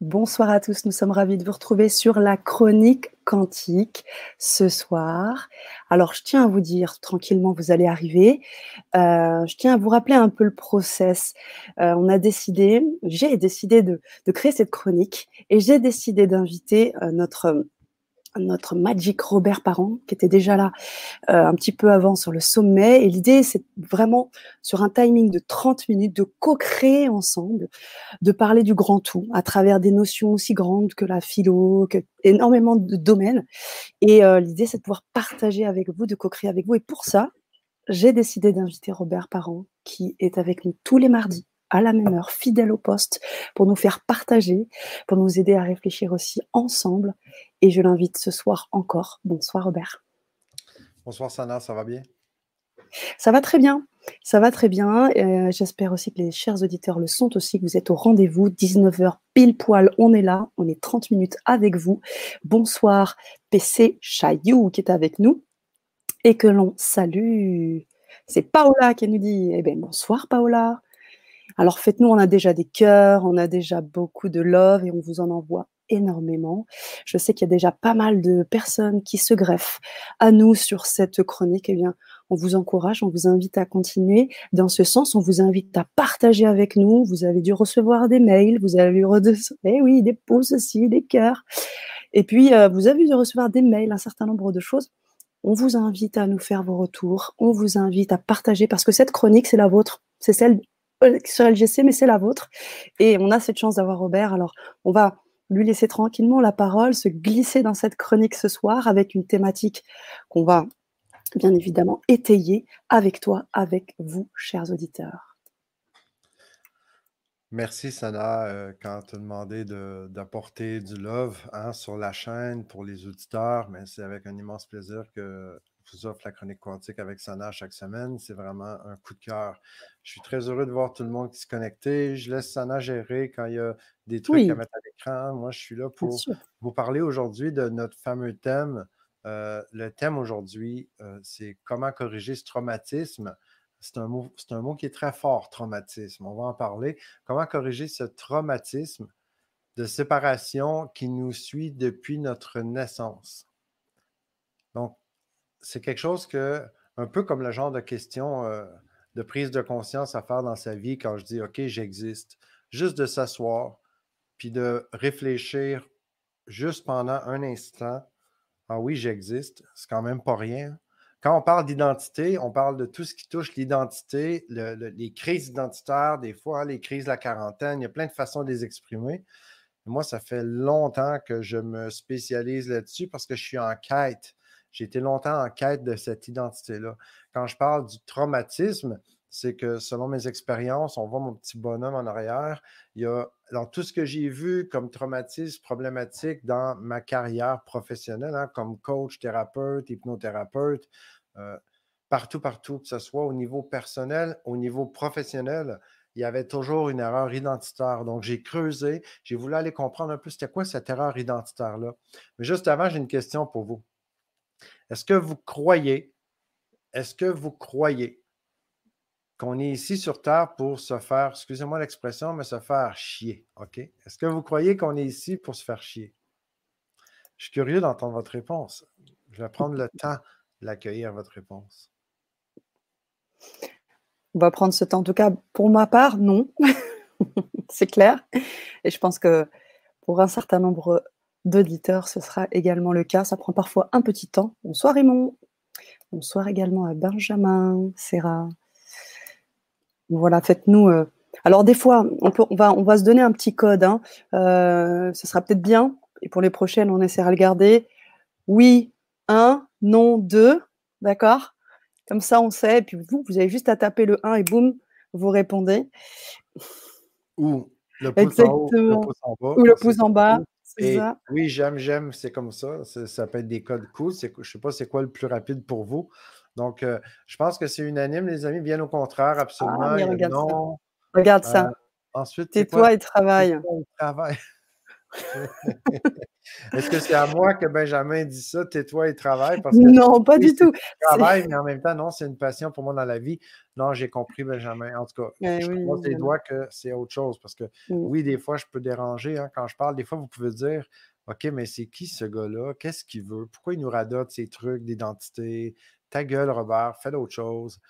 Bonsoir à tous, nous sommes ravis de vous retrouver sur la chronique quantique ce soir. Alors, je tiens à vous dire, tranquillement, vous allez arriver. Euh, je tiens à vous rappeler un peu le process. Euh, on a décidé, j'ai décidé de, créer cette chronique et j'ai décidé d'inviter euh, notre notre Magic Robert Parent, qui était déjà là euh, un petit peu avant sur le sommet. Et l'idée, c'est vraiment, sur un timing de 30 minutes, de co-créer ensemble, de parler du grand tout à travers des notions aussi grandes que la philo, que énormément de domaines. Et euh, l'idée, c'est de pouvoir partager avec vous, de co-créer avec vous. Et pour ça, j'ai décidé d'inviter Robert Parent, qui est avec nous tous les mardis à la même heure, fidèle au poste, pour nous faire partager, pour nous aider à réfléchir aussi ensemble. Et je l'invite ce soir encore. Bonsoir Robert. Bonsoir Sana, ça va bien? Ça va très bien. Ça va très bien. Euh, j'espère aussi que les chers auditeurs le sont aussi, que vous êtes au rendez-vous. 19h pile poil, on est là. On est 30 minutes avec vous. Bonsoir PC Chaillou qui est avec nous et que l'on salue. C'est Paola qui nous dit eh bien, bonsoir Paola. Alors faites-nous, on a déjà des cœurs, on a déjà beaucoup de love et on vous en envoie énormément. Je sais qu'il y a déjà pas mal de personnes qui se greffent à nous sur cette chronique. Eh bien, on vous encourage, on vous invite à continuer dans ce sens. On vous invite à partager avec nous. Vous avez dû recevoir des mails, vous avez dû eh oui, des pouces aussi, des cœurs. Et puis, euh, vous avez dû recevoir des mails, un certain nombre de choses. On vous invite à nous faire vos retours. On vous invite à partager parce que cette chronique, c'est la vôtre. C'est celle sur LGC, mais c'est la vôtre. Et on a cette chance d'avoir Robert. Alors, on va lui laisser tranquillement la parole, se glisser dans cette chronique ce soir avec une thématique qu'on va bien évidemment étayer avec toi, avec vous, chers auditeurs. Merci Sana euh, quand tu as demandé d'apporter du love hein, sur la chaîne pour les auditeurs, mais c'est avec un immense plaisir que vous offre la chronique quantique avec Sana chaque semaine. C'est vraiment un coup de cœur. Je suis très heureux de voir tout le monde qui se connecter. Je laisse Sana gérer quand il y a des trucs à mettre à l'écran. Moi, je suis là pour vous parler aujourd'hui de notre fameux thème. Euh, le thème aujourd'hui, euh, c'est comment corriger ce traumatisme. C'est un, mot, c'est un mot qui est très fort, traumatisme. On va en parler. Comment corriger ce traumatisme de séparation qui nous suit depuis notre naissance? Donc, c'est quelque chose que, un peu comme le genre de question euh, de prise de conscience à faire dans sa vie quand je dis OK, j'existe, juste de s'asseoir, puis de réfléchir juste pendant un instant. Ah oui, j'existe, c'est quand même pas rien. Quand on parle d'identité, on parle de tout ce qui touche l'identité, les crises identitaires, des fois, hein, les crises de la quarantaine, il y a plein de façons de les exprimer. Moi, ça fait longtemps que je me spécialise là-dessus parce que je suis en quête j'ai été longtemps en quête de cette identité-là. Quand je parle du traumatisme, c'est que selon mes expériences, on voit mon petit bonhomme en arrière, il y a dans tout ce que j'ai vu comme traumatisme problématique dans ma carrière professionnelle, hein, comme coach, thérapeute, hypnothérapeute, euh, partout, partout, que ce soit au niveau personnel, au niveau professionnel, il y avait toujours une erreur identitaire. Donc, j'ai creusé, j'ai voulu aller comprendre un peu c'était quoi cette erreur identitaire-là. Mais juste avant, j'ai une question pour vous. Est-ce que vous croyez, est-ce que vous croyez qu'on est ici sur Terre pour se faire, excusez-moi l'expression, mais se faire chier, OK? Est-ce que vous croyez qu'on est ici pour se faire chier? Je suis curieux d'entendre votre réponse. Je vais prendre le temps d'accueillir votre réponse. On va prendre ce temps. En tout cas, pour ma part, non. C'est clair. Et je pense que pour un certain nombre d'auditeurs, ce sera également le cas. Ça prend parfois un petit temps. Bonsoir Raymond. Bonsoir également à Benjamin, Sarah. Voilà, faites-nous. Euh, alors des fois, on, peut, on, va, on va se donner un petit code. Hein. Euh, ce sera peut-être bien. Et pour les prochaines, on essaiera de le garder. Oui, un, non, deux. D'accord? Comme ça, on sait. Et puis vous, vous avez juste à taper le 1 et boum, vous répondez. Ou le pouce en haut, le pouce en bas. Ou le pouce en bas oui, j'aime, j'aime, c'est comme ça. Ça peut être des codes cool. je ne sais pas c'est quoi le plus rapide pour vous. Donc, euh, je pense que c'est unanime, les amis. Bien au contraire, absolument. Ah, regarde ça. Regarde ça. Euh, ensuite, Tais-toi et travaille. travail. Est-ce que c'est à moi que Benjamin dit ça, tais-toi et travaille? Parce que, non, pas du tout. Travail, mais en même temps, non, c'est une passion pour moi dans la vie. Non, j'ai compris, Benjamin. En tout cas, ben je oui, des doigts que c'est autre chose. Parce que oui, des fois, je peux déranger hein, quand je parle. Des fois, vous pouvez dire OK, mais c'est qui ce gars-là? Qu'est-ce qu'il veut? Pourquoi il nous radote ces trucs d'identité? Ta gueule, Robert, fais d'autres choses.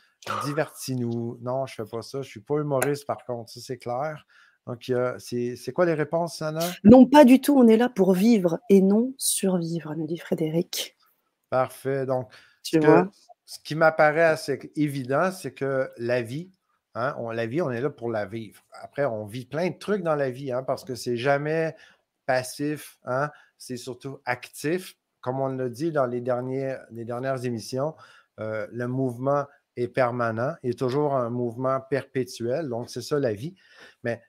Divertis-nous. Non, je ne fais pas ça. Je ne suis pas humoriste, par contre, ça c'est clair. Donc, c'est quoi les réponses, Sana? Non, pas du tout. On est là pour vivre et non survivre, nous dit Frédéric. Parfait. Donc, tu ce, vois? ce qui m'apparaît assez évident, c'est que la vie, hein, on, la vie, on est là pour la vivre. Après, on vit plein de trucs dans la vie, hein, parce que c'est jamais passif, hein, c'est surtout actif. Comme on l'a dit dans les, derniers, les dernières émissions, euh, le mouvement est permanent, il est toujours un mouvement perpétuel, donc c'est ça la vie. Mais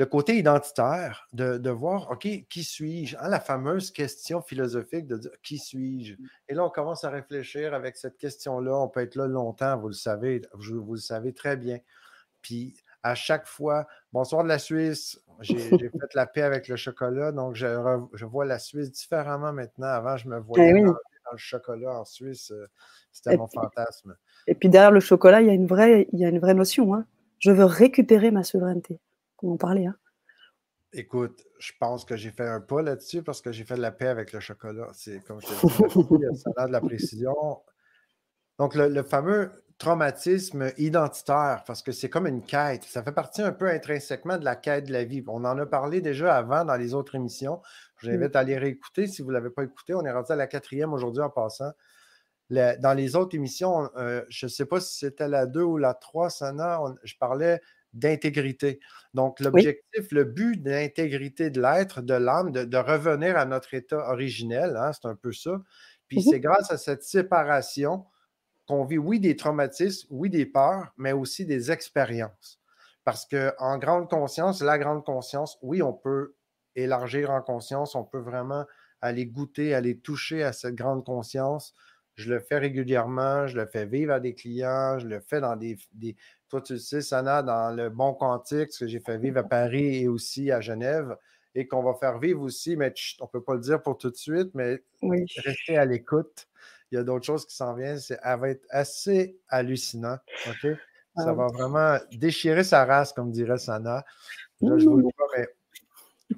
le côté identitaire, de, voir, OK, qui suis-je? Hein, la fameuse question philosophique de dire qui suis-je? Mm. Et là, on commence à réfléchir avec cette question-là. On peut être là longtemps, vous le savez, vous le savez très bien. Puis à chaque fois, bonsoir de la Suisse, j'ai fait la paix avec le chocolat, donc je, vois la Suisse différemment maintenant. Avant, je me eh voyais dans, le chocolat en Suisse. Euh, c'était mon fantasme. Et puis derrière le chocolat, il y a une vraie, il y a une vraie notion. Hein. Je veux récupérer ma souveraineté. Comment parler hein. Écoute, je pense que j'ai fait un pas là-dessus parce que j'ai fait de la paix avec le chocolat. C'est comme je dis, ça a de la précision. Donc, le, fameux traumatisme identitaire, parce que c'est comme une quête. Ça fait partie un peu intrinsèquement de la quête de la vie. On en a parlé déjà avant dans les autres émissions. Je vous invite à les réécouter si vous ne l'avez pas écouté. On est rendu à la quatrième aujourd'hui en passant. dans les autres émissions, euh, je ne sais pas si c'était la 2 ou la 3, Sana, je parlais d'intégrité. Donc, l'objectif, le but d'intégrité de l'être, de l'âme, de, revenir à notre état originel, hein, c'est un peu ça. Puis mmh c'est grâce à cette séparation qu'on vit, oui, des traumatismes, oui, des peurs, mais aussi des expériences. Parce qu'en grande conscience, la grande conscience, oui, on peut élargir en conscience, on peut vraiment aller goûter, aller toucher à cette grande conscience. Je le fais régulièrement, je le fais vivre à des clients, je le fais dans des. des toi, tu le sais, Sana, dans le Bon Quantique, ce que j'ai fait vivre à Paris et aussi à Genève, et qu'on va faire vivre aussi, mais on ne peut pas le dire pour tout de suite, mais restez à l'écoute il y a d'autres choses qui s'en viennent. Ça va être assez hallucinant. OK? Ça ah va vraiment déchirer sa race, comme dirait Sana. je vous mais,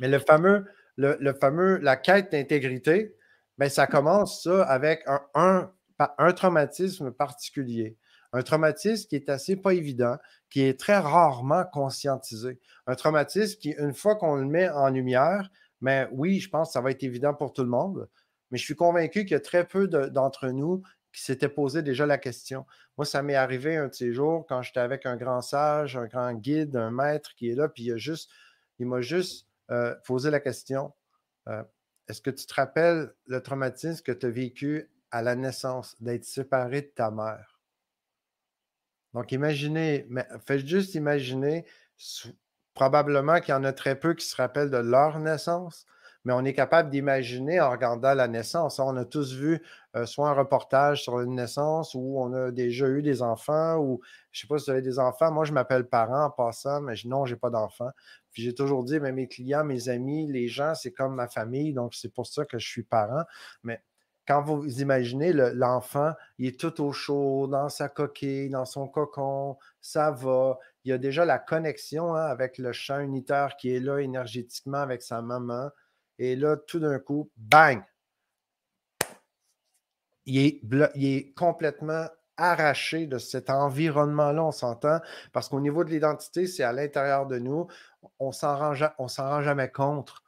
mais, le fameux, le, fameux, la quête d'intégrité, ben, ça commence ça avec un, un, traumatisme particulier. Un traumatisme qui est assez pas évident, qui est très rarement conscientisé. Un traumatisme qui, une fois qu'on le met en lumière, mais ben, oui, je pense que ça va être évident pour tout le monde, mais je suis convaincu qu'il y a très peu d'entre nous qui s'étaient posé déjà la question. Moi, ça m'est arrivé un de ces jours quand j'étais avec un grand sage, un grand guide, un maître qui est là, puis il, juste, il m'a juste euh, posé la question euh, Est-ce que tu te rappelles le traumatisme que tu as vécu à la naissance, d'être séparé de ta mère? Donc, imaginez, faites juste imaginer, probablement qu'il y en a très peu qui se rappellent de leur naissance, mais on est capable d'imaginer en regardant la naissance. On a tous vu euh, soit un reportage sur une naissance où on a déjà eu des enfants ou je ne sais pas si vous avez des enfants. Moi, je m'appelle parent en passant, mais non, je n'ai pas d'enfants. Puis j'ai toujours dit, mais mes clients, mes amis, les gens, c'est comme ma famille, donc c'est pour ça que je suis parent. Mais quand vous imaginez l'enfant, il est tout au chaud, dans sa coquille, dans son cocon, ça va. Il y a déjà la connexion hein, avec le champ unitaire qui est là énergétiquement avec sa maman. Et là, tout d'un coup, bang! Il est, complètement arraché de cet environnement-là, on s'entend, parce qu'au niveau de l'identité, c'est à l'intérieur de nous. On ne s'en rend jamais contre.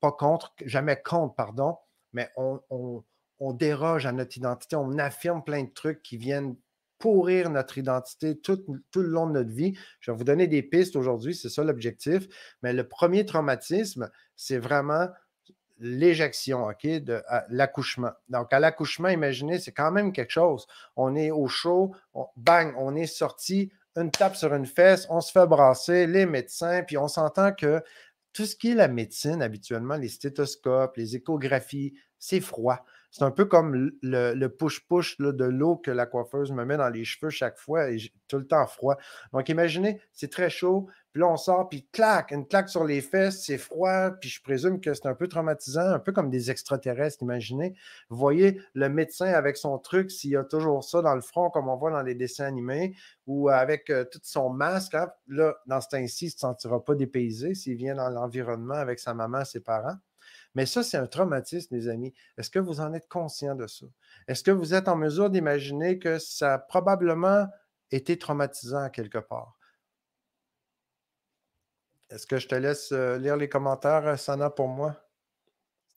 Pas contre, jamais contre, pardon, mais on, on, déroge à notre identité, on affirme plein de trucs qui viennent pourrir notre identité tout, le long de notre vie. Je vais vous donner des pistes aujourd'hui, c'est ça l'objectif. Mais le premier traumatisme, c'est vraiment l'éjection, OK, de l'accouchement. Donc, à l'accouchement, imaginez, c'est quand même quelque chose. On est au chaud, bang, on est sorti, une tape sur une fesse, on se fait brasser, les médecins, puis on s'entend que tout ce qui est la médecine, habituellement, les stéthoscopes, les échographies, c'est froid. C'est un peu comme le push-push de l'eau que la coiffeuse me met dans les cheveux chaque fois et tout le temps froid. Donc, imaginez, c'est très chaud, puis là, on sort, puis clac, une claque sur les fesses, c'est froid, puis je présume que c'est un peu traumatisant, un peu comme des extraterrestres, imaginez. Vous voyez le médecin avec son truc, s'il y a toujours ça dans le front, comme on voit dans les dessins animés, ou avec euh, tout son masque, hein, là, dans ce temps-ci, il ne se sentira pas dépaysé s'il vient dans l'environnement avec sa maman, ses parents. Mais ça, c'est un traumatisme, les amis. Est-ce que vous en êtes conscient de ça? Est-ce que vous êtes en mesure d'imaginer que ça a probablement été traumatisant quelque part? Est-ce que je te laisse euh, lire les commentaires, euh, Sana, pour moi?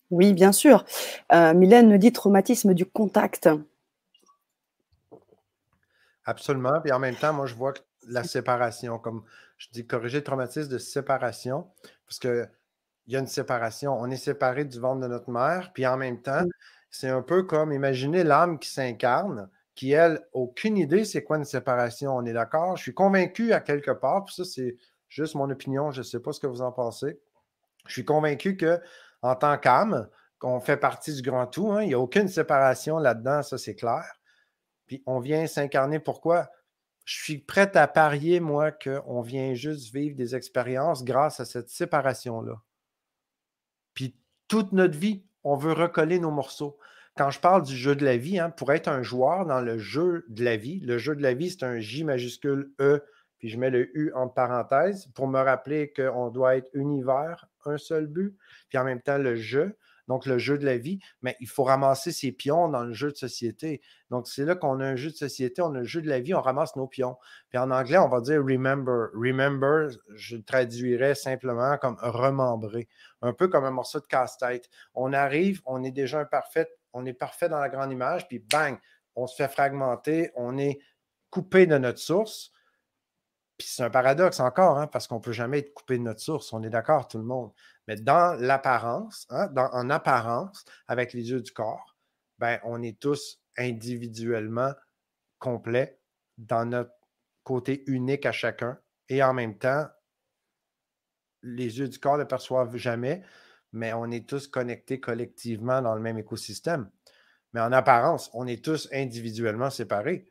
Oui, bien sûr. Euh, Mylène nous dit traumatisme du contact. Absolument. Puis en même temps, moi, je vois la séparation, comme je dis, corriger le traumatisme de séparation, parce que il y a une séparation. On est séparé du ventre de notre mère, puis en même temps, c'est un peu comme imaginer l'âme qui s'incarne, qui, elle, aucune idée c'est quoi une séparation. On est d'accord? Je suis convaincu à quelque part, puis ça, c'est juste mon opinion, je ne sais pas ce que vous en pensez. Je suis convaincu que en tant qu'âme, qu'on fait partie du grand tout, hein, il n'y a aucune séparation là-dedans, ça c'est clair. Puis on vient s'incarner pourquoi? Je suis prêt à parier, moi, qu'on vient juste vivre des expériences grâce à cette séparation-là. Toute notre vie, on veut recoller nos morceaux. Quand je parle du jeu de la vie, hein, pour être un joueur dans le jeu de la vie, le jeu de la vie, c'est un J majuscule E, puis je mets le U entre parenthèses pour me rappeler qu'on doit être univers, un seul but, puis en même temps le jeu donc le jeu de la vie, mais il faut ramasser ses pions dans le jeu de société. Donc c'est là qu'on a un jeu de société, on a le jeu de la vie, on ramasse nos pions. Puis en anglais, on va dire remember. Remember, je traduirais simplement comme remembrer, un peu comme un morceau de casse-tête. On arrive, on est déjà imparfait, on est parfait dans la grande image, puis bang, on se fait fragmenter, on est coupé de notre source. Puis c'est un paradoxe encore, hein, parce qu'on ne peut jamais être coupé de notre source. On est d'accord, tout le monde. Mais dans l'apparence, hein, en apparence, avec les yeux du corps, ben, on est tous individuellement complets dans notre côté unique à chacun. Et en même temps, les yeux du corps ne perçoivent jamais, mais on est tous connectés collectivement dans le même écosystème. Mais en apparence, on est tous individuellement séparés.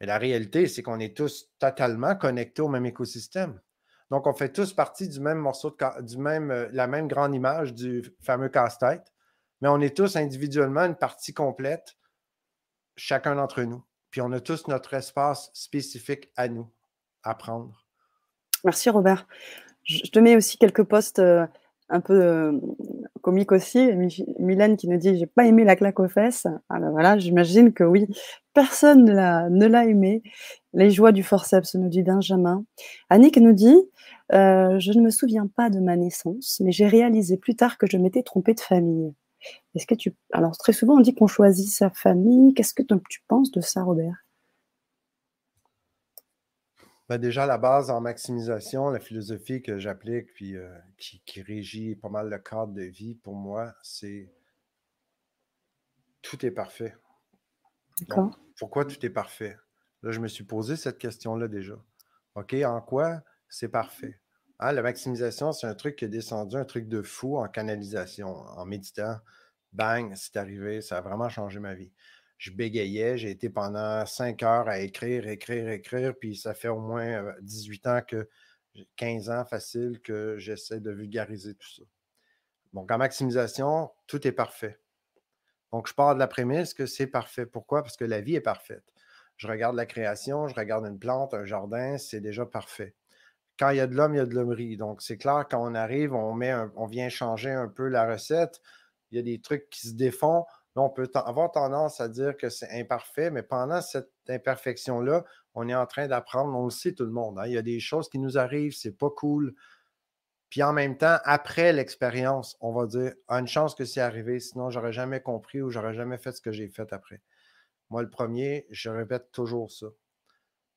Mais la réalité, c'est qu'on est tous totalement connectés au même écosystème. Donc, on fait tous partie du même morceau, de, du même, euh, la même grande image du fameux casse-tête, mais on est tous individuellement une partie complète, chacun d'entre nous. Puis on a tous notre espace spécifique à nous, à prendre. Merci Robert. Je te mets aussi quelques posts euh, un peu comiques aussi. Mylène qui nous dit J'ai pas aimé la claque aux fesses. Alors ah, voilà, j'imagine que oui, personne ne l'a aimé. Les joies du forceps, nous dit Benjamin. Annick nous dit euh, Je ne me souviens pas de ma naissance, mais j'ai réalisé plus tard que je m'étais trompée de famille. Est-ce que tu. Alors, très souvent, on dit qu'on choisit sa famille. Qu'est-ce que tu penses de ça, Robert? Ben déjà, la base en maximisation, la philosophie que j'applique, puis euh, qui, qui, régit pas mal le cadre de vie pour moi, c'est tout est parfait. pourquoi tout est parfait? Là, je me suis posé cette question-là déjà. OK, en quoi c'est parfait? Hein, la maximisation, c'est un truc qui est descendu, un truc de fou en canalisation, en méditant. Bang, c'est arrivé, ça a vraiment changé ma vie. Je bégayais, j'ai été pendant cinq heures à écrire, écrire, écrire, puis ça fait au moins 18 euh, ans que, 15 ans facile, que j'essaie de vulgariser tout ça. Donc, en maximisation, tout est parfait. Donc, je pars de la prémisse que c'est parfait. Pourquoi? Parce que la vie est parfaite. Je regarde la création, je regarde une plante, un jardin, c'est déjà parfait. Quand il y a de l'homme, il y a de l'hommerie. Donc, c'est clair, quand on arrive, on, vient changer un peu la recette. Il y a des trucs qui se défont. Là, on peut avoir tendance à dire que c'est imparfait, mais pendant cette imperfection-là, on est en train d'apprendre. On le sait, tout le monde. Hein. Il y a des choses qui nous arrivent, c'est pas cool. Puis en même temps, après l'expérience, on va dire ah, une chance que c'est arrivé, sinon j'aurais jamais compris ou j'aurais jamais fait ce que j'ai fait après. Moi, le premier, je répète toujours ça.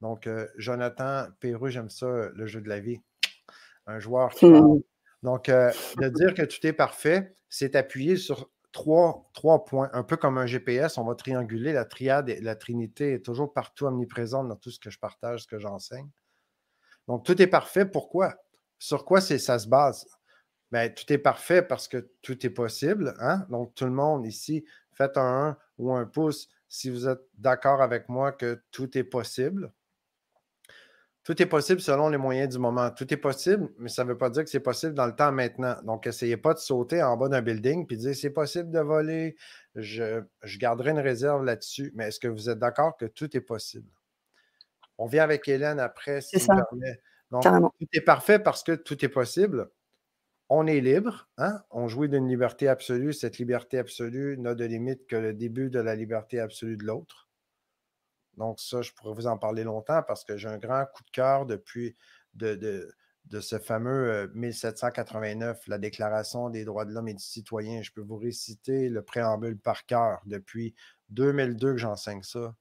Donc, euh, Jonathan Perru, j'aime ça, le jeu de la vie. Un joueur qui mmh. Donc, euh, de dire que tout est parfait, c'est appuyer sur trois, points. Un peu comme un GPS, on va trianguler. La triade, et la trinité est toujours partout omniprésente dans tout ce que je partage, ce que j'enseigne. Donc, tout est parfait. Pourquoi? Sur quoi ça se base? Ben, tout est parfait parce que tout est possible. Hein? Donc, tout le monde ici faites un 1 ou un pouce si vous êtes d'accord avec moi que tout est possible. Tout est possible selon les moyens du moment. Tout est possible, mais ça ne veut pas dire que c'est possible dans le temps maintenant. Donc, essayez pas de sauter en bas d'un building et de dire c'est possible de voler. Je, garderai une réserve là-dessus. Mais est-ce que vous êtes d'accord que tout est possible? On vient avec Hélène après, si ça. Donc, tout est parfait parce que tout est possible. On est libre. Hein? On jouit d'une liberté absolue. Cette liberté absolue n'a de limite que le début de la liberté absolue de l'autre. Donc, ça, je pourrais vous en parler longtemps parce que j'ai un grand coup de cœur depuis de, de, ce fameux 1789, euh, la Déclaration des droits de l'homme et du citoyen. Je peux vous réciter le préambule par cœur depuis 2002 que j'enseigne ça.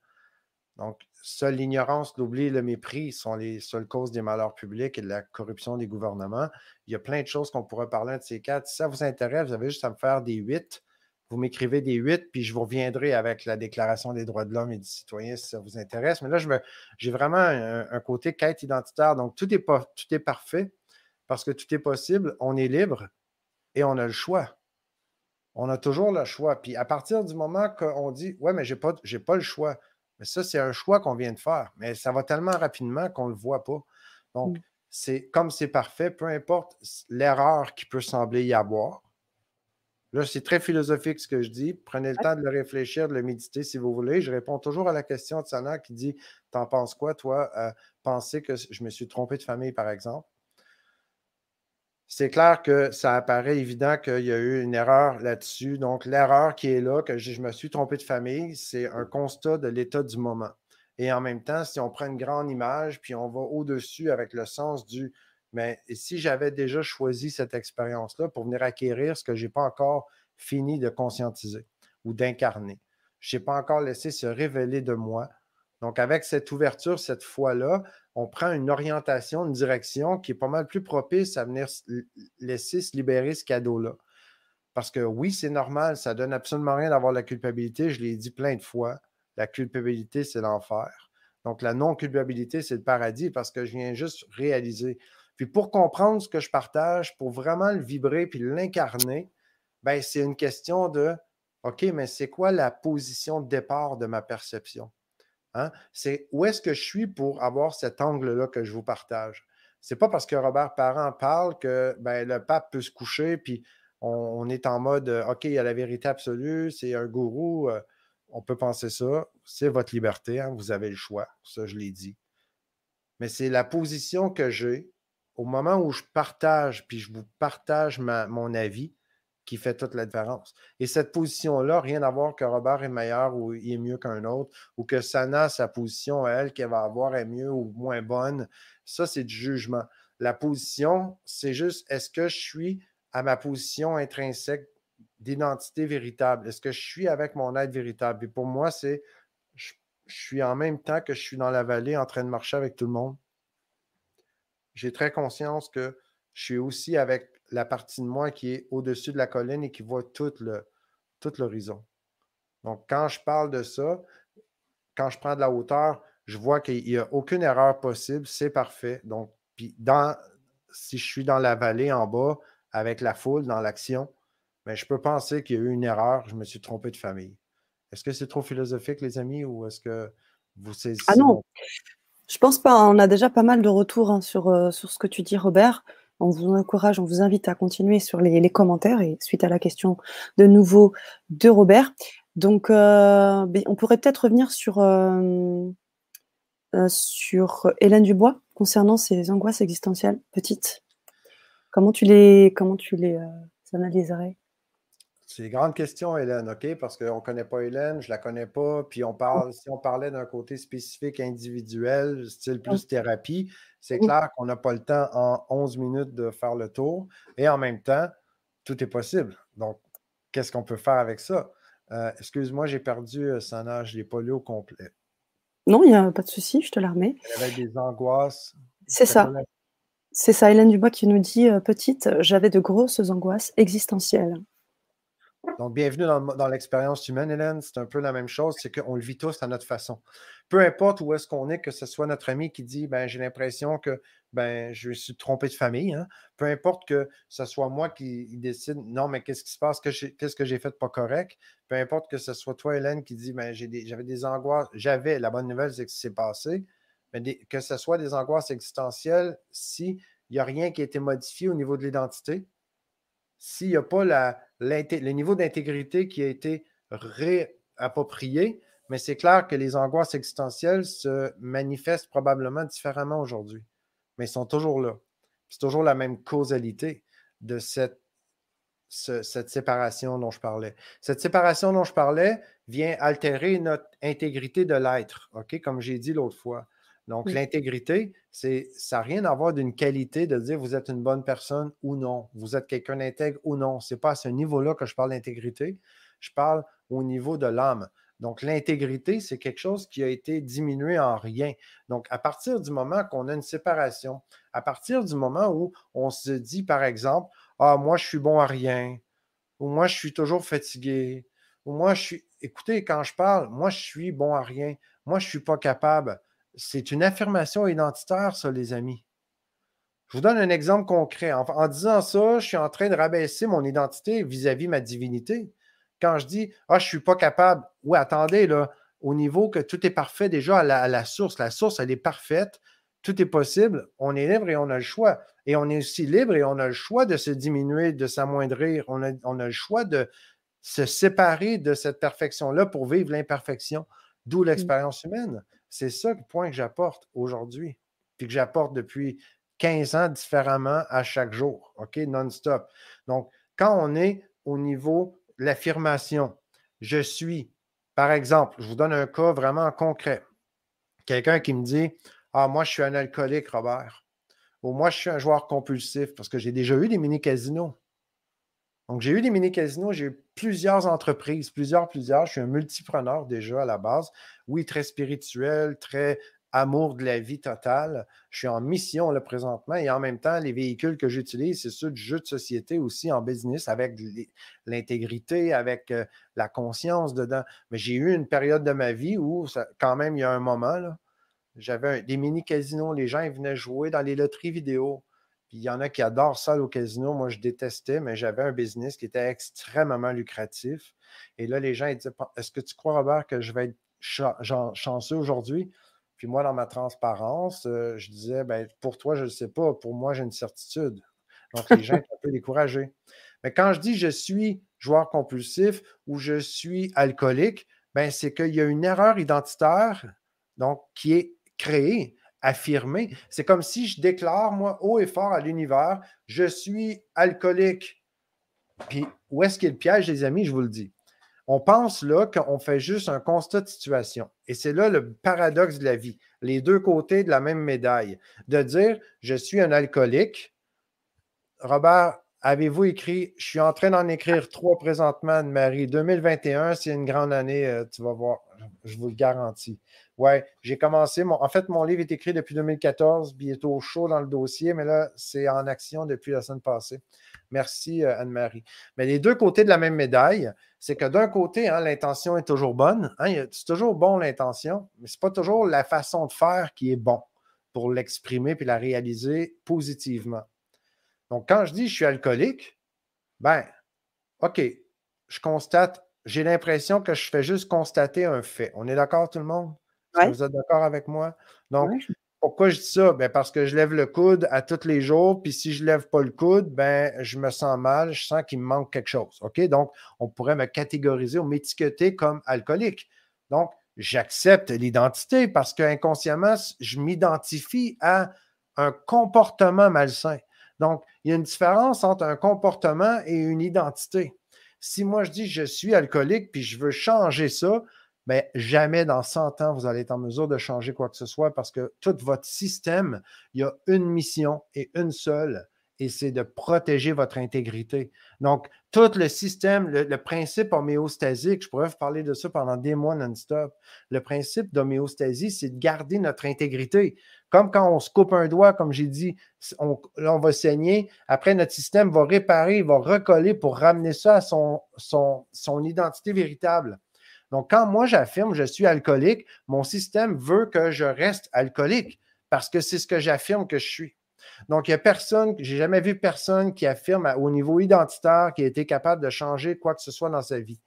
Donc, seule l'ignorance, l'oubli et le mépris sont les seules causes des malheurs publics et de la corruption des gouvernements. Il y a plein de choses qu'on pourrait parler de ces quatre. Si ça vous intéresse, vous avez juste à me faire des huit vous m'écrivez des huit, puis je vous reviendrai avec la Déclaration des droits de l'homme et du citoyen si ça vous intéresse. Mais là, j'ai vraiment un, côté quête identitaire. Donc, tout est, pas, tout est parfait parce que tout est possible. On est libre et on a le choix. On a toujours le choix. Puis à partir du moment qu'on dit Ouais, mais je n'ai pas, pas le choix. Mais ça, c'est un choix qu'on vient de faire. Mais ça va tellement rapidement qu'on ne le voit pas. Donc, mm. c'est comme c'est parfait, peu importe l'erreur qui peut sembler y avoir Là, c'est très philosophique ce que je dis. Prenez le temps de le réfléchir, de le méditer si vous voulez. Je réponds toujours à la question de Sana qui dit T'en penses quoi, toi euh, Penser que je me suis trompé de famille, par exemple c'est clair que ça apparaît évident qu'il y a eu une erreur là-dessus. Donc, l'erreur qui est là, que je, me suis trompé de famille, c'est un constat de l'état du moment. Et en même temps, si on prend une grande image, puis on va au-dessus avec le sens du mais si j'avais déjà choisi cette expérience-là pour venir acquérir ce que je n'ai pas encore fini de conscientiser ou d'incarner, je n'ai pas encore laissé se révéler de moi. Donc, avec cette ouverture, cette foi-là, on prend une orientation, une direction qui est pas mal plus propice à venir laisser se libérer ce cadeau-là. Parce que oui, c'est normal, ça donne absolument rien d'avoir la culpabilité. Je l'ai dit plein de fois. La culpabilité, c'est l'enfer. Donc, la non-culpabilité, c'est le paradis parce que je viens juste réaliser. Puis pour comprendre ce que je partage, pour vraiment le vibrer puis l'incarner, ben, c'est une question de OK, mais c'est quoi la position de départ de ma perception? Hein? C'est où est-ce que je suis pour avoir cet angle-là que je vous partage? C'est pas parce que Robert Parent parle que ben, le pape peut se coucher, puis on, est en mode OK, il y a la vérité absolue, c'est un gourou, euh, on peut penser ça, c'est votre liberté, hein, vous avez le choix, ça je l'ai dit. Mais c'est la position que j'ai au moment où je partage, puis je vous partage mon avis, qui fait toute la différence. Et cette position-là, rien à voir que Robert est meilleur ou il est mieux qu'un autre, ou que Sana, sa position, elle, qu'elle va avoir est mieux ou moins bonne. Ça, c'est du jugement. La position, c'est juste est-ce que je suis à ma position intrinsèque d'identité véritable? Est-ce que je suis avec mon être véritable? Et pour moi, c'est je suis en même temps que je suis dans la vallée en train de marcher avec tout le monde j'ai très conscience que je suis aussi avec la partie de moi qui est au-dessus de la colline et qui voit tout l'horizon. Donc, quand je parle de ça, quand je prends de la hauteur, je vois qu'il n'y a aucune erreur possible, c'est parfait. Donc, puis dans, si je suis dans la vallée en bas avec la foule, dans l'action, mais je peux penser qu'il y a eu une erreur, je me suis trompé de famille. Est-ce que c'est trop philosophique, les amis, ou est-ce que vous saisissez? Ah non, je pense pas. On a déjà pas mal de retours hein, sur, euh, sur ce que tu dis, Robert. On vous encourage, on vous invite à continuer sur les, commentaires et suite à la question de nouveau de Robert. Donc, euh, ben, on pourrait peut-être revenir sur, euh, sur Hélène Dubois concernant ses angoisses existentielles petites. Comment tu les, comment tu les analyserais? C'est une grande question, Hélène, OK? Parce qu'on ne connaît pas Hélène, je ne la connais pas. Puis on parle, si on parlait d'un côté spécifique, individuel, style plus thérapie, c'est clair qu'on n'a pas le temps en 11 minutes de faire le tour. Et en même temps, tout est possible. Donc, qu'est-ce qu'on peut faire avec ça? Euh, excuse-moi, j'ai perdu euh, Sana, je ne l'ai pas lu au complet. Non, il n'y a pas de souci, je te la remets. Avait des angoisses. C'est ça. C'est ça, Hélène Dubois qui nous dit euh, Petite, j'avais de grosses angoisses existentielles. Donc, bienvenue dans, l'expérience humaine, Hélène. C'est un peu la même chose, c'est qu'on le vit tous à notre façon. Peu importe où est-ce qu'on est, que ce soit notre ami qui dit ben, j'ai l'impression que ben, je suis trompé de famille. Hein. Peu importe que ce soit moi qui décide non, mais qu'est-ce qui se passe, qu'est-ce que j'ai fait de pas correct. Peu importe que ce soit toi, Hélène, qui dit ben, j'avais des, angoisses. J'avais, la bonne nouvelle, c'est que c'est passé. Mais que ce soit des angoisses existentielles, s'il n'y a rien qui a été modifié au niveau de l'identité, s'il n'y a pas le niveau d'intégrité qui a été réapproprié, mais c'est clair que les angoisses existentielles se manifestent probablement différemment aujourd'hui, mais ils sont toujours là. C'est toujours la même causalité de cette, cette séparation dont je parlais. Cette séparation dont je parlais vient altérer notre intégrité de l'être, OK, comme j'ai dit l'autre fois. Donc, l'intégrité, c'est, ça n'a rien à voir d'une qualité de dire vous êtes une bonne personne ou non, vous êtes quelqu'un d'intègre ou non. Ce n'est pas à ce niveau-là que je parle d'intégrité. Je parle au niveau de l'âme. Donc, l'intégrité, c'est quelque chose qui a été diminué en rien. Donc, à partir du moment qu'on a une séparation, à partir du moment où on se dit, par exemple, Ah, moi, je suis bon à rien, ou moi, je suis toujours fatigué, ou moi, je suis. Écoutez, quand je parle, moi, je suis bon à rien, moi, je ne suis pas capable c'est une affirmation identitaire, ça, les amis. Je vous donne un exemple concret. En, disant ça, je suis en train de rabaisser mon identité vis-à-vis ma divinité. Quand je dis Ah, je ne suis pas capable, oui, attendez, là, au niveau que tout est parfait déjà à la, source, la source, elle est parfaite, tout est possible, on est libre et on a le choix. Et on est aussi libre et on a le choix de se diminuer, de s'amoindrir. On a, on a le choix de se séparer de cette perfection-là pour vivre l'imperfection, d'où mmh. l'expérience humaine. C'est ça le point que j'apporte aujourd'hui, puis que j'apporte depuis 15 ans différemment à chaque jour, OK, non-stop. Donc, quand on est au niveau de l'affirmation, je suis, par exemple, je vous donne un cas vraiment concret. Quelqu'un qui me dit Ah, moi, je suis un alcoolique, Robert. Ou moi, je suis un joueur compulsif, parce que j'ai déjà eu des mini-casinos. Donc, j'ai eu des mini-casinos, j'ai eu plusieurs entreprises, plusieurs, plusieurs. Je suis un multipreneur déjà à la base. Oui, très spirituel, très amour de la vie totale. Je suis en mission là, présentement et en même temps, les véhicules que j'utilise, c'est ceux du jeu de société aussi en business avec l'intégrité, avec euh, la conscience dedans. Mais j'ai eu une période de ma vie où, quand même, il y a un moment, j'avais des mini-casinos, les gens ils venaient jouer dans les loteries vidéo il y en a qui adorent ça au casino. Moi, je détestais, mais j'avais un business qui était extrêmement lucratif. Et là, les gens ils disaient Est-ce que tu crois, Robert, que je vais être chanceux aujourd'hui Puis moi, dans ma transparence, euh, je disais ben, Pour toi, je ne sais pas. Pour moi, j'ai une certitude. Donc, les gens étaient un peu découragés. Mais quand je dis je suis joueur compulsif ou je suis alcoolique, ben, c'est qu'il y a une erreur identitaire donc, qui est créée affirmer. C'est comme si je déclare, moi, haut et fort à l'univers, je suis alcoolique. Puis où est-ce qu'il piège, les amis? Je vous le dis. On pense là qu'on fait juste un constat de situation. Et c'est là le paradoxe de la vie, les deux côtés de la même médaille. De dire, je suis un alcoolique. Robert, avez-vous écrit, je suis en train d'en écrire trois présentement, Anne-Marie. 2021, c'est une grande année, euh, tu vas voir, je vous le garantis. Ouais, j'ai commencé. Mon, en fait, mon livre est écrit depuis 2014, bientôt chaud dans le dossier, mais là, c'est en action depuis la semaine passée. Merci, euh, Anne-Marie. Mais les deux côtés de la même médaille, c'est que d'un côté, hein, l'intention est toujours bonne. Hein, c'est toujours bon l'intention, mais ce n'est pas toujours la façon de faire qui est bon pour l'exprimer puis la réaliser positivement. Donc, quand je dis je suis alcoolique, ben, OK, je constate, j'ai l'impression que je fais juste constater un fait. On est d'accord, tout le monde? Vous êtes d'accord avec moi? Donc, pourquoi je dis ça? Ben, parce que je lève le coude à tous les jours, puis si je ne lève pas le coude, ben, je me sens mal, je sens qu'il me manque quelque chose. OK? Donc, on pourrait me catégoriser ou m'étiqueter comme alcoolique. Donc, j'accepte l'identité parce qu'inconsciemment, je m'identifie à un comportement malsain. Donc, il y a une différence entre un comportement et une identité. Si moi je dis je suis alcoolique puis je veux changer ça, mais jamais dans 100 ans, vous allez être en mesure de changer quoi que ce soit parce que tout votre système, il y a une mission et une seule, et c'est de protéger votre intégrité. Donc, tout le système, le, principe homéostasique, je pourrais vous parler de ça pendant des mois non-stop. Le principe d'homéostasie, c'est de garder notre intégrité. Comme quand on se coupe un doigt, comme j'ai dit, on, on va saigner. Après, notre système va réparer, il va recoller pour ramener ça à son identité véritable. Donc, quand moi j'affirme je suis alcoolique, mon système veut que je reste alcoolique parce que c'est ce que j'affirme que je suis. Donc, il n'y a personne, j'ai jamais vu personne qui affirme au niveau identitaire qu'il a été capable de changer quoi que ce soit dans sa vie.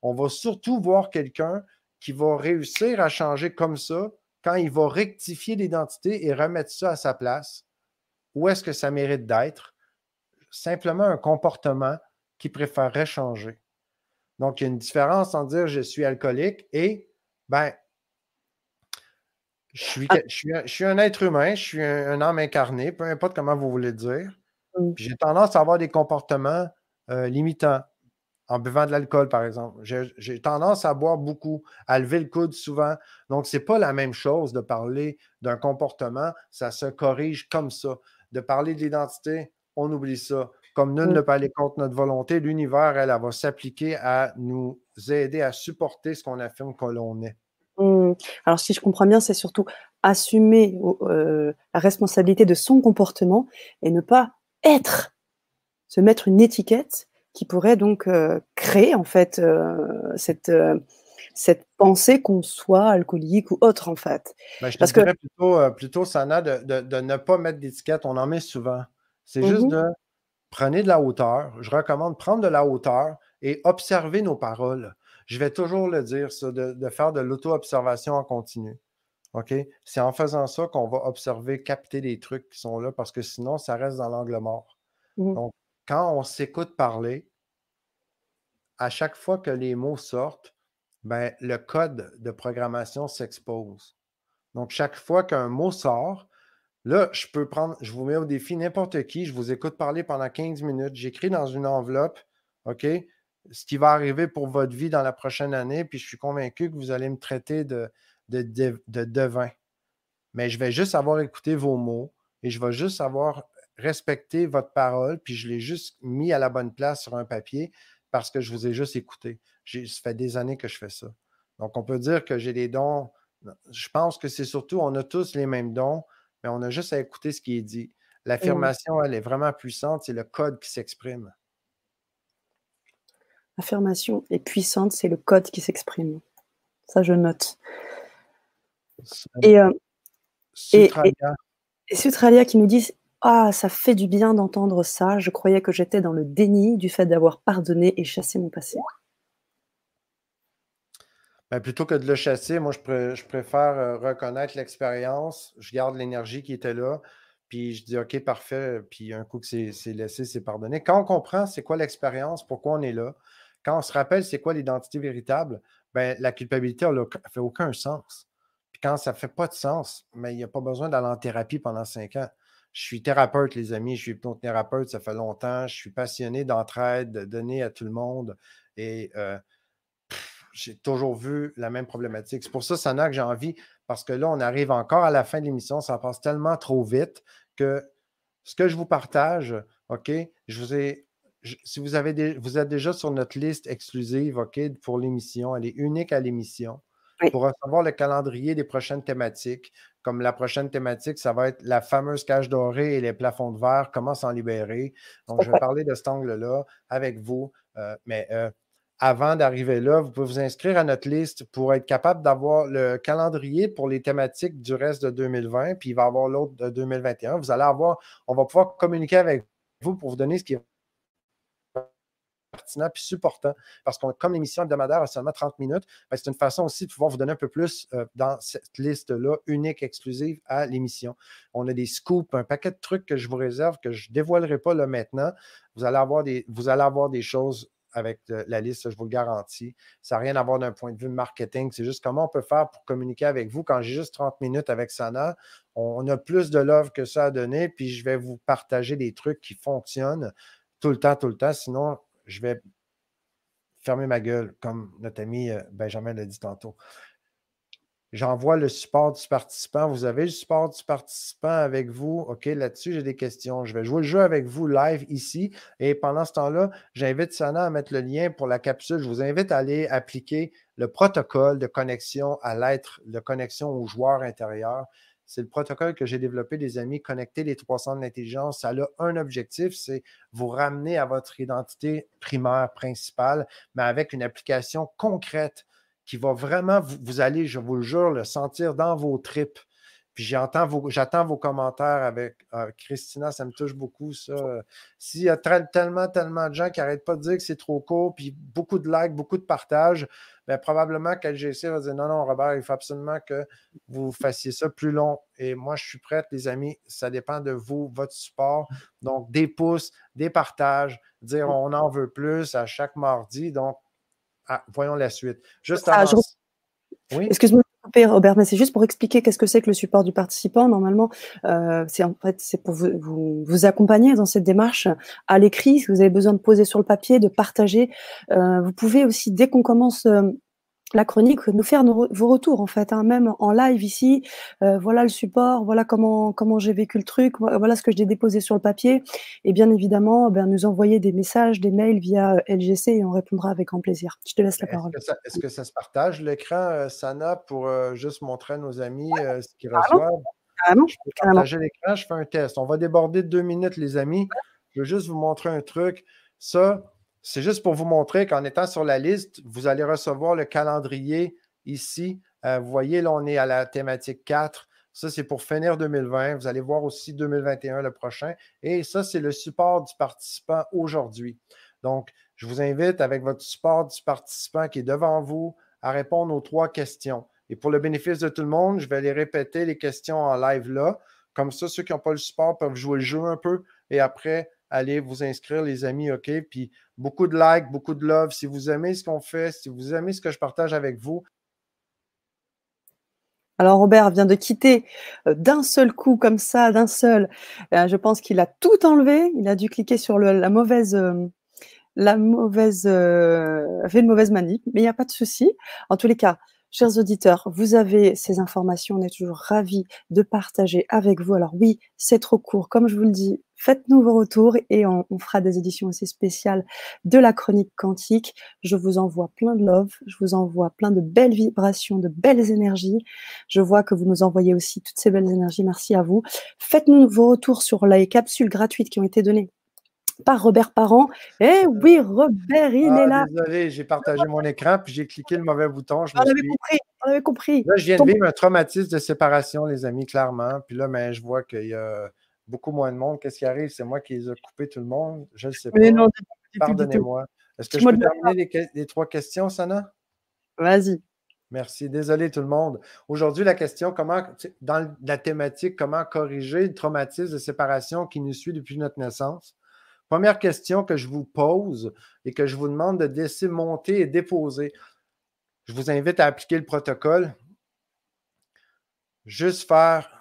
On va surtout voir quelqu'un qui va réussir à changer comme ça quand il va rectifier l'identité et remettre ça à sa place. Où est-ce que ça mérite d'être? Simplement un comportement qui préférerait changer. Donc, il y a une différence entre dire je suis alcoolique et ben, je suis, ah. je suis, un, être humain, je suis un, âme incarné, peu importe comment vous voulez dire. Mmh. J'ai tendance à avoir des comportements euh, limitants en buvant de l'alcool, par exemple. J'ai tendance à boire beaucoup, à lever le coude souvent. Donc, ce n'est pas la même chose de parler d'un comportement, ça se corrige comme ça. De parler de l'identité, on oublie ça. Comme nul ne peut aller contre notre volonté, l'univers, elle, va s'appliquer à nous aider à supporter ce qu'on affirme que l'on est. Mmh. Alors, si je comprends bien, c'est surtout assumer euh, la responsabilité de son comportement et ne pas être, se mettre une étiquette qui pourrait donc euh, créer en fait euh, cette, cette pensée qu'on soit alcoolique ou autre en fait. Ben, je te Parce dirais que... plutôt, plutôt Sana, de, de, ne pas mettre d'étiquette. On en met souvent. C'est juste mmh de prenez de la hauteur. Je recommande prendre de la hauteur et observer nos paroles. Je vais toujours le dire, ça, de, faire de l'auto-observation en continu. OK? C'est en faisant ça qu'on va observer, capter les trucs qui sont là, parce que sinon, ça reste dans l'angle mort. Mmh. Donc, quand on s'écoute parler, à chaque fois que les mots sortent, ben, le code de programmation s'expose. Donc, chaque fois qu'un mot sort, Là, je peux prendre, je vous mets au défi n'importe qui, je vous écoute parler pendant 15 minutes, j'écris dans une enveloppe, OK, ce qui va arriver pour votre vie dans la prochaine année, puis je suis convaincu que vous allez me traiter de, de, de, devin. Mais je vais juste avoir écouté vos mots et je vais juste avoir respecté votre parole, puis je l'ai juste mis à la bonne place sur un papier parce que je vous ai juste écouté. Ça fait des années que je fais ça. Donc, on peut dire que j'ai des dons. Je pense que c'est surtout, on a tous les mêmes dons, mais on a juste à écouter ce qui est dit. L'affirmation, elle est vraiment puissante, c'est le code qui s'exprime. L'affirmation est puissante, c'est le code qui s'exprime. Ça, je note. Et, euh, Sutralia. qui nous dit Ah, ça fait du bien d'entendre ça. Je croyais que j'étais dans le déni du fait d'avoir pardonné et chassé mon passé. Ben, plutôt que de le chasser, moi, je, préfère euh, reconnaître l'expérience. Je garde l'énergie qui était là. Puis je dis, OK, parfait. Puis un coup que c'est laissé, c'est pardonné. Quand on comprend c'est quoi l'expérience, pourquoi on est là, quand on se rappelle c'est quoi l'identité véritable, ben, la culpabilité ne fait aucun sens. Puis quand ça ne fait pas de sens, il n'y a pas besoin d'aller en thérapie pendant cinq ans. Je suis thérapeute, les amis, je suis hypnothérapeute, ça fait longtemps. Je suis passionné d'entraide, de donner à tout le monde. Et euh, j'ai toujours vu la même problématique. C'est pour ça, Sana, que j'ai envie, parce que là, on arrive encore à la fin de l'émission, ça passe tellement trop vite que ce que je vous partage, OK, je vous ai. si vous, avez vous êtes déjà sur notre liste exclusive, OK, pour l'émission, elle est unique à l'émission. Pour recevoir le calendrier des prochaines thématiques, comme la prochaine thématique, ça va être la fameuse cage dorée et les plafonds de verre, comment s'en libérer. Donc, je vais parler de cet angle-là avec vous. Euh, mais euh, avant d'arriver là, vous pouvez vous inscrire à notre liste pour être capable d'avoir le calendrier pour les thématiques du reste de 2020, puis il va y avoir l'autre de 2021. Vous allez avoir, on va pouvoir communiquer avec vous pour vous donner ce qui est pertinent puis supportant. Parce que comme l'émission hebdomadaire a seulement 30 minutes, ben, c'est une façon aussi de pouvoir vous donner un peu plus euh, dans cette liste-là, unique, exclusive à l'émission. On a des scoops, un paquet de trucs que je vous réserve, que je ne dévoilerai pas là maintenant. Vous allez avoir des, vous allez avoir des choses avec la liste, je vous le garantis. Ça n'a rien à voir d'un point de vue marketing. C'est juste comment on peut faire pour communiquer avec vous. Quand j'ai juste 30 minutes avec Sana, on a plus de love que ça à donner, puis je vais vous partager des trucs qui fonctionnent tout le temps, tout le temps. Sinon, je vais fermer ma gueule, comme notre ami euh, Benjamin l'a dit tantôt. J'envoie le support du participant. Vous avez le support du participant avec vous. OK, là-dessus, j'ai des questions. Je vais jouer le jeu avec vous live ici. Et pendant ce temps-là, j'invite Sana à mettre le lien pour la capsule. Je vous invite à aller appliquer le protocole de connexion à l'être, de connexion au joueur intérieur. C'est le protocole que j'ai développé, des amis, connecter les trois centres d'intelligence. Ça a un objectif, c'est vous ramener à votre identité primaire, principale, mais avec une application concrète qui va vraiment, vous, allez, je vous le jure, le sentir dans vos tripes. Puis j'entends vos, j'attends vos commentaires avec euh, Christina, ça me touche beaucoup, ça. S'il y a tellement, tellement de gens qui n'arrêtent pas de dire que c'est trop court, puis beaucoup de likes, beaucoup de partages, bien, probablement qu'LGC va dire non, non, Robert, il faut absolument que vous fassiez ça plus long. Et moi, je suis prête, les amis, ça dépend de vous, votre support. Donc, des pouces, des partages, dire on en veut plus à chaque mardi. Donc, ah, voyons la suite. Juste ah, oui? Excuse-moi Robert, mais c'est juste pour expliquer qu'est-ce que c'est que le support du participant. Normalement, euh, c'est en fait c'est pour vous, vous, accompagner dans cette démarche à l'écrit. Si vous avez besoin de poser sur le papier, de partager, euh, vous pouvez aussi dès qu'on commence euh, la chronique, nous faire vos retours en fait, hein, même en live ici. Euh, voilà le support, voilà comment comment j'ai vécu le truc, voilà ce que j'ai déposé sur le papier. Et bien évidemment, ben, nous envoyer des messages, des mails via euh, LGC et on répondra avec grand plaisir. Je te laisse la parole. Est-ce que, ça se partage l'écran, euh, Sana, pour juste montrer à nos amis ce qu'ils reçoivent? Carrément, je peux partager l'écran, je fais un test. On va déborder deux minutes, les amis. Je veux juste vous montrer un truc. Ça, c'est juste pour vous montrer qu'en étant sur la liste, vous allez recevoir le calendrier ici. Euh, vous voyez, là, on est à la thématique 4. Ça, c'est pour finir 2020. Vous allez voir aussi 2021 le prochain. Et ça, c'est le support du participant aujourd'hui. Donc, je vous invite avec votre support du participant qui est devant vous à répondre aux trois questions. Et pour le bénéfice de tout le monde, je vais les répéter, les questions en live là. Comme ça, ceux qui n'ont pas le support peuvent jouer le jeu un peu. Et après, allez vous inscrire, les amis, OK? Puis beaucoup de likes, beaucoup de love. Si vous aimez ce qu'on fait, si vous aimez ce que je partage avec vous. Alors Robert vient de quitter euh, d'un seul coup comme ça, d'un seul. Euh, je pense qu'il a tout enlevé. Il a dû cliquer sur la mauvaise, euh, la mauvaise, fait une mauvaise manip, mais il n'y a pas de souci. En tous les cas, Chers auditeurs, vous avez ces informations, on est toujours ravis de partager avec vous. Alors oui, c'est trop court, comme je vous le dis, faites-nous vos retours et on, fera des éditions aussi spéciales de la chronique quantique. Je vous envoie plein de love, je vous envoie plein de belles vibrations, de belles énergies. Je vois que vous nous envoyez aussi toutes ces belles énergies, merci à vous. Faites-nous vos retours sur les capsules gratuites qui ont été données par Robert Parent. Eh oui, Robert, il est là. Désolé, j'ai partagé mon écran puis j'ai cliqué le mauvais bouton. Je on avait compris, on avait compris. Là, je viens de vivre un traumatisme de séparation, les amis, clairement. Puis là, ben, je vois qu'il y a beaucoup moins de monde. Qu'est-ce qui arrive? C'est moi qui les ai coupés tout le monde. Je ne sais pas. Pardonnez-moi. Est-ce que je peux terminer les, trois questions, Sana? Vas-y. Merci. Désolé tout le monde. Aujourd'hui, la question, comment, dans la thématique, comment corriger le traumatisme de séparation qui nous suit depuis notre naissance? Première question que je vous pose et que je vous demande de laisser monter et déposer. Je vous invite à appliquer le protocole. Juste faire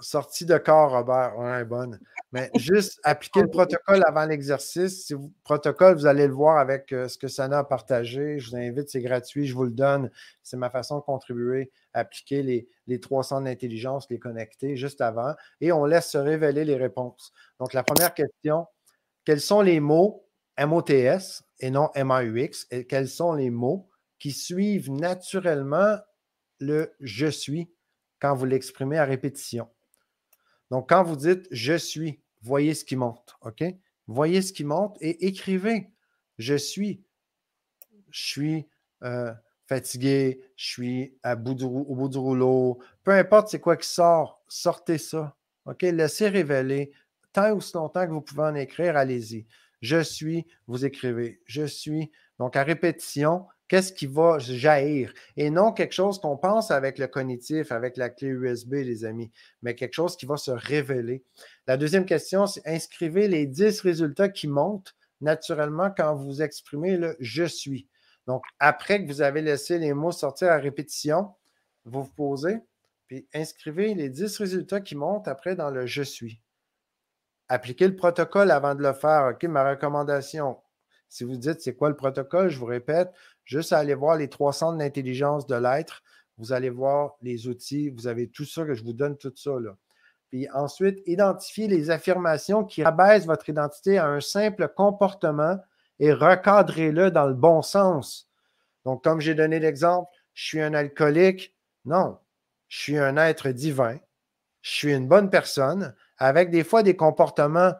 sortie de corps, Robert. Ouais, bonne. Mais juste appliquer le protocole avant l'exercice. Si vous, protocole, vous allez le voir avec euh, ce que Sana a partagé. Je vous invite, c'est gratuit, je vous le donne. C'est ma façon de contribuer appliquer les, les 300 d'intelligence, les connecter juste avant. Et on laisse se révéler les réponses. Donc, la première question, quels sont les mots MOTS et non MAUX et quels sont les mots qui suivent naturellement le je suis quand vous l'exprimez à répétition? Donc, quand vous dites je suis, voyez ce qui monte, OK? Voyez ce qui monte et écrivez je suis. Je suis euh, fatigué, je suis à au bout du rouleau. Peu importe c'est quoi qui sort, sortez ça. OK? Laissez révéler tant aussi longtemps que vous pouvez en écrire, allez-y. Je suis, vous écrivez. Je suis. Donc, à répétition, qu'est-ce qui va jaillir? Et non quelque chose qu'on pense avec le cognitif, avec la clé USB, les amis, mais quelque chose qui va se révéler. La deuxième question, c'est inscrivez les 10 résultats qui montent naturellement quand vous exprimez le je suis. Donc, après que vous avez laissé les mots sortir à répétition, vous vous posez, puis inscrivez les 10 résultats qui montent après dans le je suis appliquez le protocole avant de le faire. OK, ma recommandation, si vous dites c'est quoi le protocole, je vous répète, juste aller voir les 300 de l'intelligence de l'être. Vous allez voir les outils, vous avez tout ça que je vous donne, tout ça. Puis ensuite, identifiez les affirmations qui abaissent votre identité à un simple comportement et recadrez-le dans le bon sens. Donc, comme j'ai donné l'exemple, je suis un alcoolique. Non, je suis un être divin. Je suis une bonne personne avec des fois des comportements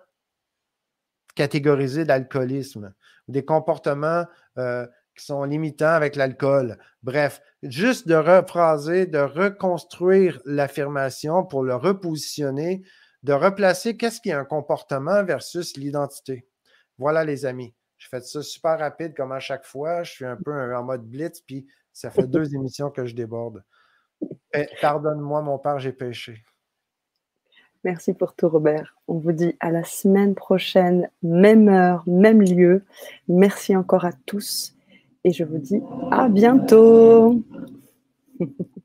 catégorisés d'alcoolisme, des comportements euh, qui sont limitants avec l'alcool. Bref, juste de rephraser, de reconstruire l'affirmation pour le repositionner, de replacer qu'est-ce qui est un comportement versus l'identité. Voilà, les amis. Je fais ça super rapide comme à chaque fois. Je suis un peu en mode blitz, puis ça fait deux émissions que je déborde. Eh, pardonne-moi, mon père, j'ai péché. Merci pour tout, Robert. On vous dit à la semaine prochaine, même heure, même lieu. Merci encore à tous et je vous dis à bientôt.